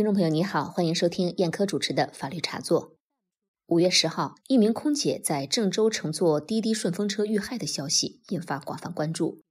听众朋友，你好，欢迎收听燕科主持的法律茶座。五月十号，一名空姐在郑州乘坐滴滴顺风车遇害的消息引发广泛关注。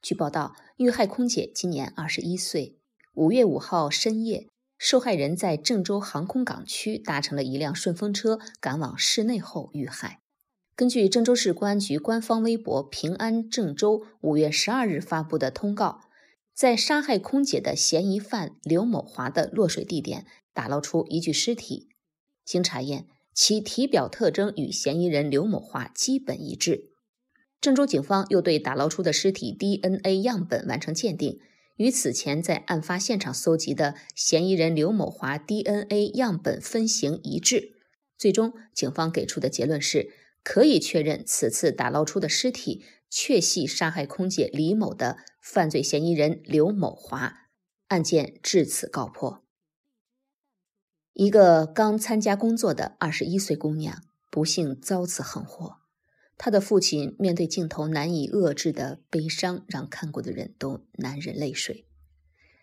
据报道，遇害空姐今年二十一岁。五月五号深夜，受害人在郑州航空港区搭乘了一辆顺风车赶往市内后遇害。根据郑州市公安局官方微博“平安郑州”五月十二日发布的通告。在杀害空姐的嫌疑犯刘某华的落水地点打捞出一具尸体，经查验，其体表特征与嫌疑人刘某华基本一致。郑州警方又对打捞出的尸体 DNA 样本完成鉴定，与此前在案发现场搜集的嫌疑人刘某华 DNA 样本分型一致。最终，警方给出的结论是，可以确认此次打捞出的尸体。确系杀害空姐李某的犯罪嫌疑人刘某华，案件至此告破。一个刚参加工作的二十一岁姑娘，不幸遭此横祸。她的父亲面对镜头难以遏制的悲伤，让看过的人都难忍泪水。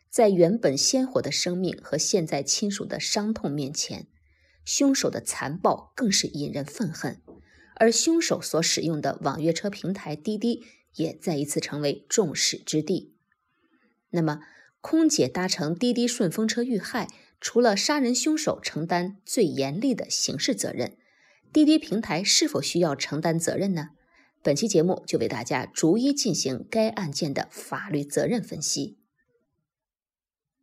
在原本鲜活的生命和现在亲属的伤痛面前，凶手的残暴更是引人愤恨。而凶手所使用的网约车平台滴滴也再一次成为众矢之的。那么，空姐搭乘滴滴顺风车遇害，除了杀人凶手承担最严厉的刑事责任，滴滴平台是否需要承担责任呢？本期节目就为大家逐一进行该案件的法律责任分析。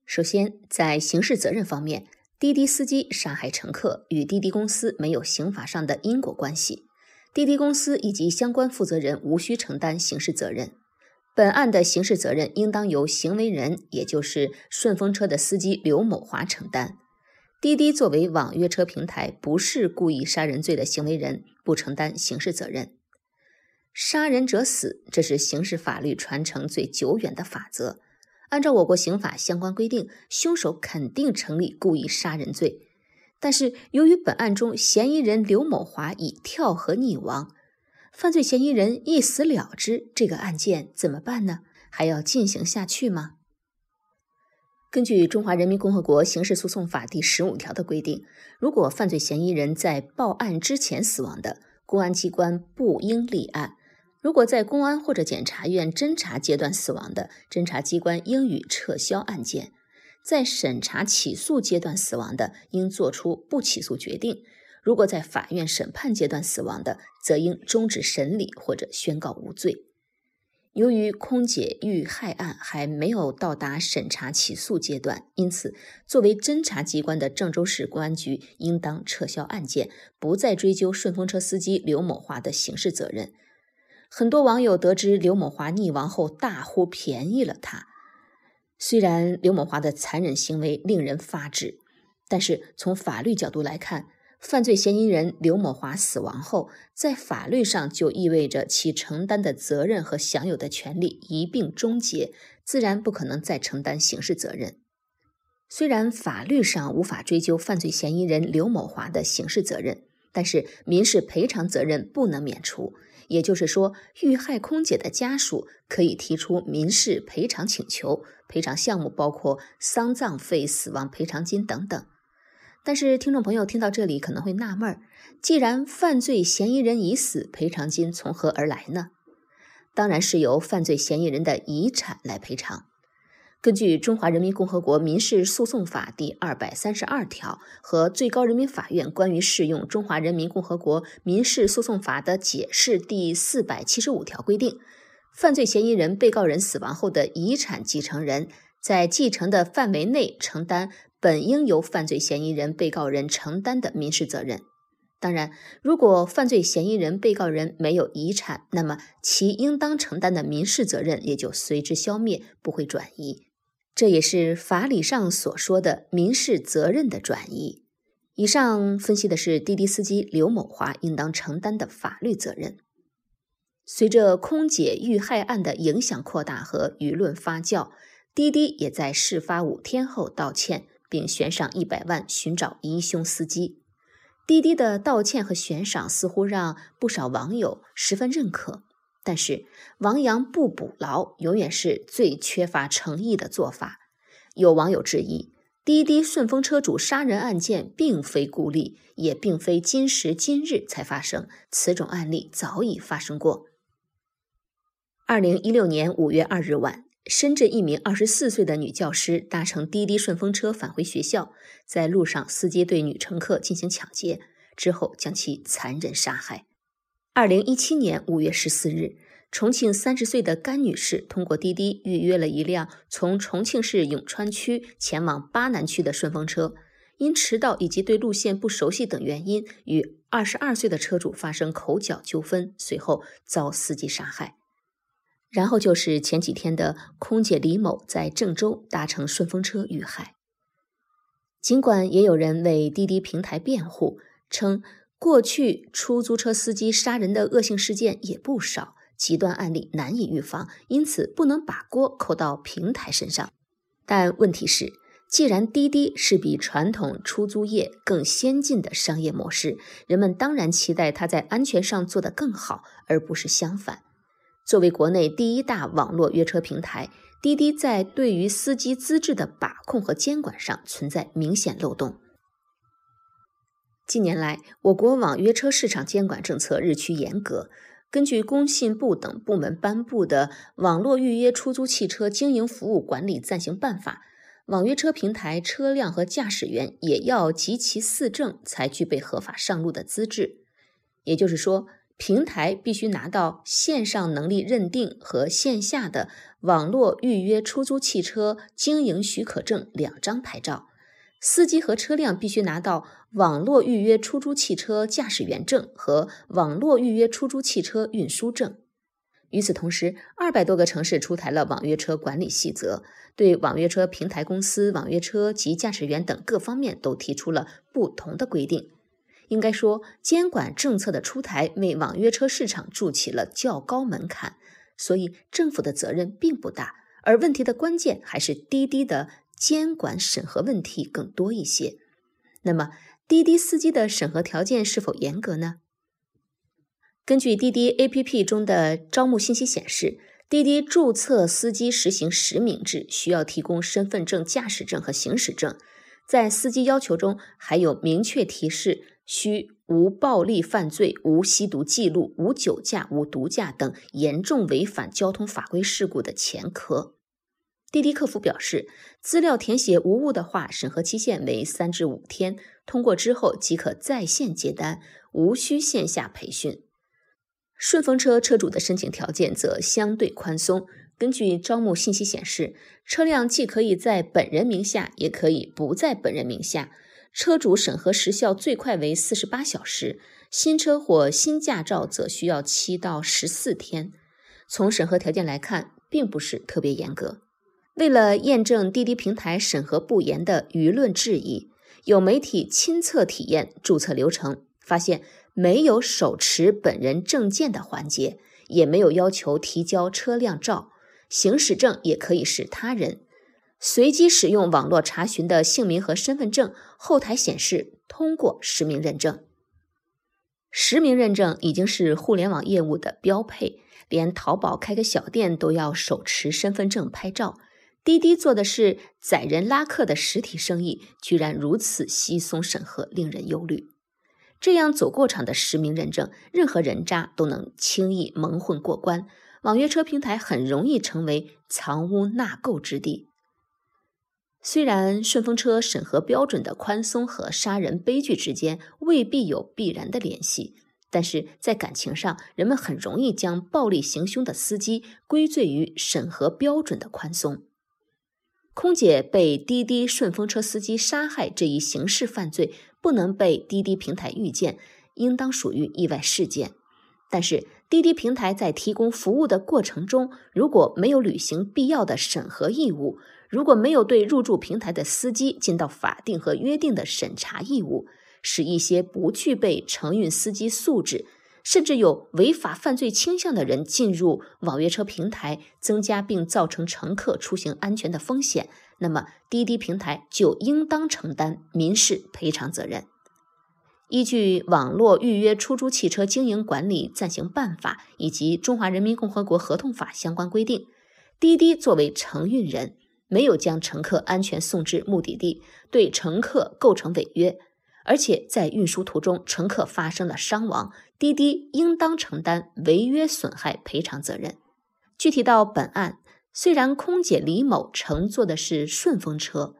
首先，在刑事责任方面，滴滴司机杀害乘客与滴滴公司没有刑法上的因果关系。滴滴公司以及相关负责人无需承担刑事责任，本案的刑事责任应当由行为人，也就是顺风车的司机刘某华承担。滴滴作为网约车平台，不是故意杀人罪的行为人，不承担刑事责任。杀人者死，这是刑事法律传承最久远的法则。按照我国刑法相关规定，凶手肯定成立故意杀人罪。但是，由于本案中嫌疑人刘某华已跳河溺亡，犯罪嫌疑人一死了之，这个案件怎么办呢？还要进行下去吗？根据《中华人民共和国刑事诉讼法》第十五条的规定，如果犯罪嫌疑人在报案之前死亡的，公安机关不应立案；如果在公安或者检察院侦查阶段死亡的，侦查机关应予撤销案件。在审查起诉阶段死亡的，应作出不起诉决定；如果在法院审判阶段死亡的，则应终止审理或者宣告无罪。由于空姐遇害案还没有到达审查起诉阶段，因此作为侦查机关的郑州市公安局应当撤销案件，不再追究顺风车司机刘某华的刑事责任。很多网友得知刘某华溺亡后，大呼便宜了他。虽然刘某华的残忍行为令人发指，但是从法律角度来看，犯罪嫌疑人刘某华死亡后，在法律上就意味着其承担的责任和享有的权利一并终结，自然不可能再承担刑事责任。虽然法律上无法追究犯罪嫌疑人刘某华的刑事责任，但是民事赔偿责任不能免除。也就是说，遇害空姐的家属可以提出民事赔偿请求，赔偿项目包括丧葬费、死亡赔偿金等等。但是，听众朋友听到这里可能会纳闷儿：既然犯罪嫌疑人已死，赔偿金从何而来呢？当然是由犯罪嫌疑人的遗产来赔偿。根据《中华人民共和国民事诉讼法》第二百三十二条和最高人民法院关于适用《中华人民共和国民事诉讼法》的解释第四百七十五条规定，犯罪嫌疑人被告人死亡后的遗产继承人在继承的范围内承担本应由犯罪嫌疑人被告人承担的民事责任。当然，如果犯罪嫌疑人被告人没有遗产，那么其应当承担的民事责任也就随之消灭，不会转移。这也是法理上所说的民事责任的转移。以上分析的是滴滴司机刘某华应当承担的法律责任。随着空姐遇害案的影响扩大和舆论发酵，滴滴也在事发五天后道歉，并悬赏一百万寻找疑凶司机。滴滴的道歉和悬赏似乎让不少网友十分认可。但是，亡羊补牢永远是最缺乏诚意的做法。有网友质疑：滴滴顺风车主杀人案件并非孤立，也并非今时今日才发生，此种案例早已发生过。二零一六年五月二日晚，深圳一名二十四岁的女教师搭乘滴滴顺风车返回学校，在路上，司机对女乘客进行抢劫，之后将其残忍杀害。二零一七年五月十四日。重庆三十岁的甘女士通过滴滴预约了一辆从重庆市永川区前往巴南区的顺风车，因迟到以及对路线不熟悉等原因，与二十二岁的车主发生口角纠纷，随后遭司机杀害。然后就是前几天的空姐李某在郑州搭乘顺风车遇害。尽管也有人为滴滴平台辩护，称过去出租车司机杀人的恶性事件也不少。极端案例难以预防，因此不能把锅扣到平台身上。但问题是，既然滴滴是比传统出租业更先进的商业模式，人们当然期待它在安全上做得更好，而不是相反。作为国内第一大网络约车平台，滴滴在对于司机资质的把控和监管上存在明显漏洞。近年来，我国网约车市场监管政策日趋严格。根据工信部等部门颁布的《网络预约出租汽车经营服务管理暂行办法》，网约车平台车辆和驾驶员也要集齐四证才具备合法上路的资质。也就是说，平台必须拿到线上能力认定和线下的网络预约出租汽车经营许可证两张牌照。司机和车辆必须拿到网络预约出租汽车驾驶员证和网络预约出租汽车运输证。与此同时，二百多个城市出台了网约车管理细则，对网约车平台公司、网约车及驾驶员等各方面都提出了不同的规定。应该说，监管政策的出台为网约车市场筑起了较高门槛，所以政府的责任并不大，而问题的关键还是滴滴的。监管审核问题更多一些，那么滴滴司机的审核条件是否严格呢？根据滴滴 APP 中的招募信息显示，滴滴注册司机实行实名制，需要提供身份证、驾驶证和行驶证。在司机要求中，还有明确提示需无暴力犯罪、无吸毒记录、无酒驾、无毒驾等严重违反交通法规事故的前科。滴滴客服表示，资料填写无误的话，审核期限为三至五天，通过之后即可在线接单，无需线下培训。顺风车车主的申请条件则相对宽松。根据招募信息显示，车辆既可以在本人名下，也可以不在本人名下。车主审核时效最快为四十八小时，新车或新驾照则需要七到十四天。从审核条件来看，并不是特别严格。为了验证滴滴平台审核不严的舆论质疑，有媒体亲测体验注册流程，发现没有手持本人证件的环节，也没有要求提交车辆照，行驶证也可以是他人。随机使用网络查询的姓名和身份证，后台显示通过实名认证。实名认证已经是互联网业务的标配，连淘宝开个小店都要手持身份证拍照。滴滴做的是载人拉客的实体生意，居然如此稀松审核，令人忧虑。这样走过场的实名认证，任何人渣都能轻易蒙混过关，网约车平台很容易成为藏污纳垢之地。虽然顺风车审核标准的宽松和杀人悲剧之间未必有必然的联系，但是在感情上，人们很容易将暴力行凶的司机归罪于审核标准的宽松。空姐被滴滴顺风车司机杀害这一刑事犯罪不能被滴滴平台预见，应当属于意外事件。但是，滴滴平台在提供服务的过程中，如果没有履行必要的审核义务，如果没有对入驻平台的司机尽到法定和约定的审查义务，使一些不具备承运司机素质。甚至有违法犯罪倾向的人进入网约车平台，增加并造成乘客出行安全的风险，那么滴滴平台就应当承担民事赔偿责任。依据《网络预约出租汽车经营管理暂行办法》以及《中华人民共和国合同法》相关规定，滴滴作为承运人，没有将乘客安全送至目的地，对乘客构成违约，而且在运输途中乘客发生了伤亡，滴滴应当承担违约损害赔偿责任。具体到本案，虽然空姐李某乘坐的是顺风车，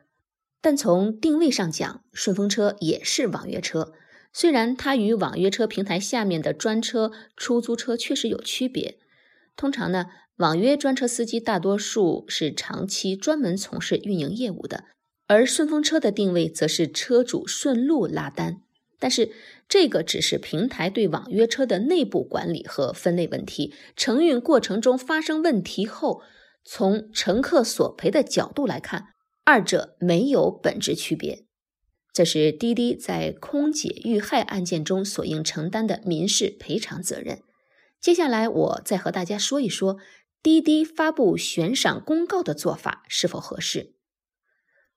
但从定位上讲，顺风车也是网约车。虽然它与网约车平台下面的专车、出租车确实有区别。通常呢，网约专车司机大多数是长期专门从事运营业务的，而顺风车的定位则是车主顺路拉单。但是这个只是平台对网约车的内部管理和分类问题，承运过程中发生问题后，从乘客索赔的角度来看，二者没有本质区别。这是滴滴在空姐遇害案件中所应承担的民事赔偿责任。接下来，我再和大家说一说滴滴发布悬赏公告的做法是否合适。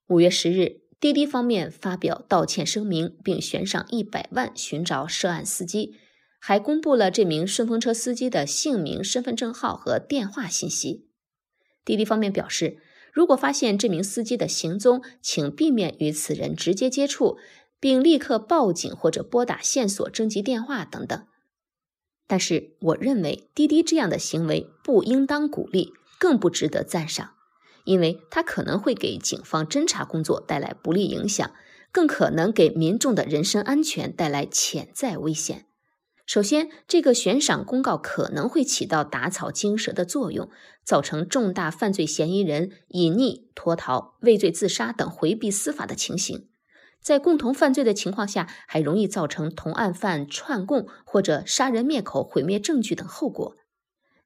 五月十日，滴滴方面发表道歉声明，并悬赏一百万寻找涉案司机，还公布了这名顺风车司机的姓名、身份证号和电话信息。滴滴方面表示。如果发现这名司机的行踪，请避免与此人直接接触，并立刻报警或者拨打线索征集电话等等。但是，我认为滴滴这样的行为不应当鼓励，更不值得赞赏，因为它可能会给警方侦查工作带来不利影响，更可能给民众的人身安全带来潜在危险。首先，这个悬赏公告可能会起到打草惊蛇的作用，造成重大犯罪嫌疑人隐匿、脱逃、畏罪自杀等回避司法的情形。在共同犯罪的情况下，还容易造成同案犯串供或者杀人灭口、毁灭证据等后果。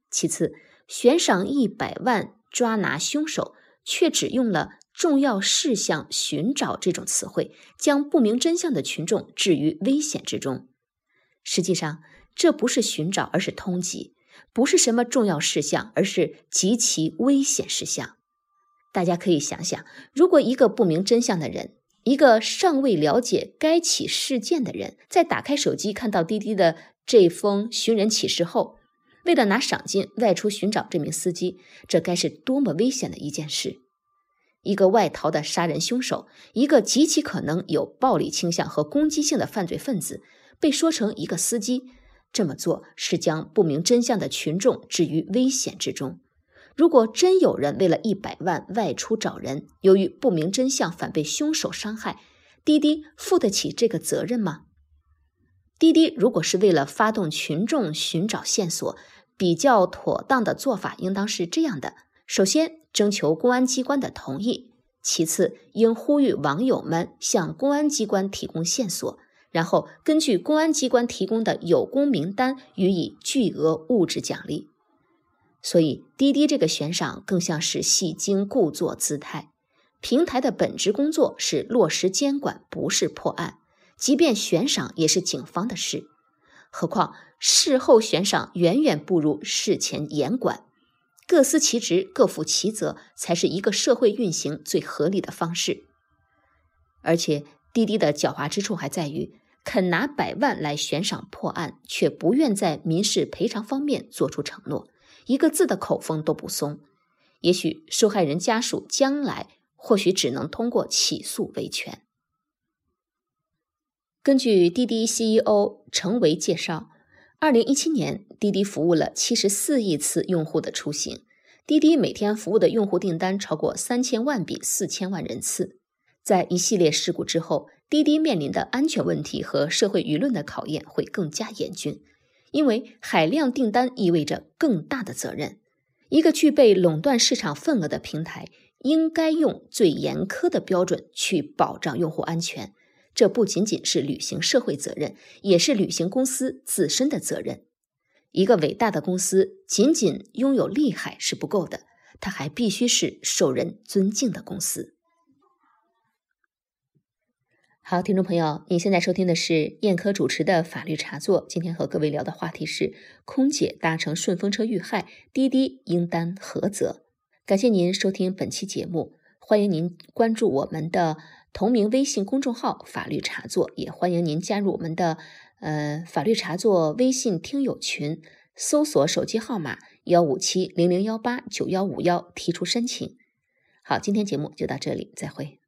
其次，悬赏一百万抓拿凶手，却只用了“重要事项寻找”这种词汇，将不明真相的群众置于危险之中。实际上，这不是寻找，而是通缉；不是什么重要事项，而是极其危险事项。大家可以想想，如果一个不明真相的人，一个尚未了解该起事件的人，在打开手机看到滴滴的这封寻人启事后，为了拿赏金外出寻找这名司机，这该是多么危险的一件事！一个外逃的杀人凶手，一个极其可能有暴力倾向和攻击性的犯罪分子。被说成一个司机，这么做是将不明真相的群众置于危险之中。如果真有人为了一百万外出找人，由于不明真相反被凶手伤害，滴滴负得起这个责任吗？滴滴如果是为了发动群众寻找线索，比较妥当的做法应当是这样的：首先，征求公安机关的同意；其次，应呼吁网友们向公安机关提供线索。然后根据公安机关提供的有功名单予以巨额物质奖励，所以滴滴这个悬赏更像是戏精故作姿态。平台的本职工作是落实监管，不是破案。即便悬赏也是警方的事，何况事后悬赏远远不如事前严管。各司其职，各负其责，才是一个社会运行最合理的方式。而且。滴滴的狡猾之处还在于，肯拿百万来悬赏破案，却不愿在民事赔偿方面做出承诺，一个字的口风都不松。也许受害人家属将来或许只能通过起诉维权。根据滴滴 CEO 程维介绍，二零一七年滴滴服务了七十四亿次用户的出行，滴滴每天服务的用户订单超过三千万笔四千万人次。在一系列事故之后，滴滴面临的安全问题和社会舆论的考验会更加严峻，因为海量订单意味着更大的责任。一个具备垄断市场份额的平台，应该用最严苛的标准去保障用户安全。这不仅仅是履行社会责任，也是履行公司自身的责任。一个伟大的公司，仅仅拥有厉害是不够的，它还必须是受人尊敬的公司。好，听众朋友，您现在收听的是燕科主持的法律茶座。今天和各位聊的话题是：空姐搭乘顺风车遇害，滴滴应担何责？感谢您收听本期节目，欢迎您关注我们的同名微信公众号“法律茶座”，也欢迎您加入我们的呃法律茶座微信听友群，搜索手机号码幺五七零零幺八九幺五幺提出申请。好，今天节目就到这里，再会。